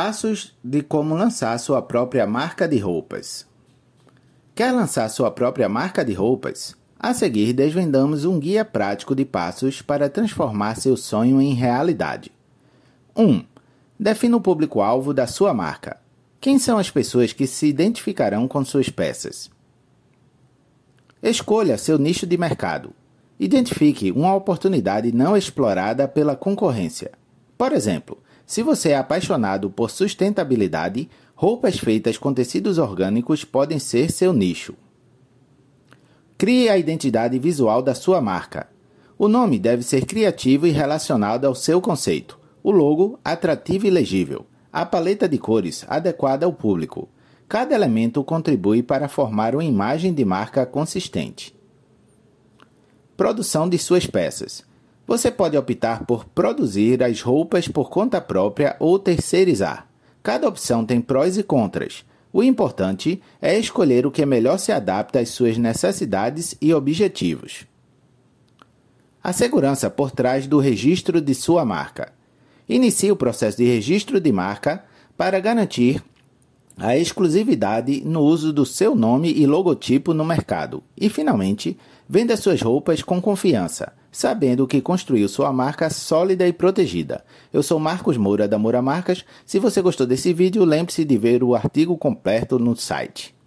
Passos de como lançar sua própria marca de roupas. Quer lançar sua própria marca de roupas? A seguir, desvendamos um guia prático de passos para transformar seu sonho em realidade. 1. Defina o público-alvo da sua marca. Quem são as pessoas que se identificarão com suas peças? Escolha seu nicho de mercado. Identifique uma oportunidade não explorada pela concorrência. Por exemplo, se você é apaixonado por sustentabilidade, roupas feitas com tecidos orgânicos podem ser seu nicho. Crie a identidade visual da sua marca. O nome deve ser criativo e relacionado ao seu conceito. O logo, atrativo e legível. A paleta de cores, adequada ao público. Cada elemento contribui para formar uma imagem de marca consistente. Produção de suas peças. Você pode optar por produzir as roupas por conta própria ou terceirizar. Cada opção tem prós e contras. O importante é escolher o que melhor se adapta às suas necessidades e objetivos. A segurança por trás do registro de sua marca. Inicie o processo de registro de marca para garantir a exclusividade no uso do seu nome e logotipo no mercado. E, finalmente, venda suas roupas com confiança sabendo que construiu sua marca sólida e protegida. Eu sou Marcos Moura da Moura Marcas. Se você gostou desse vídeo, lembre-se de ver o artigo completo no site.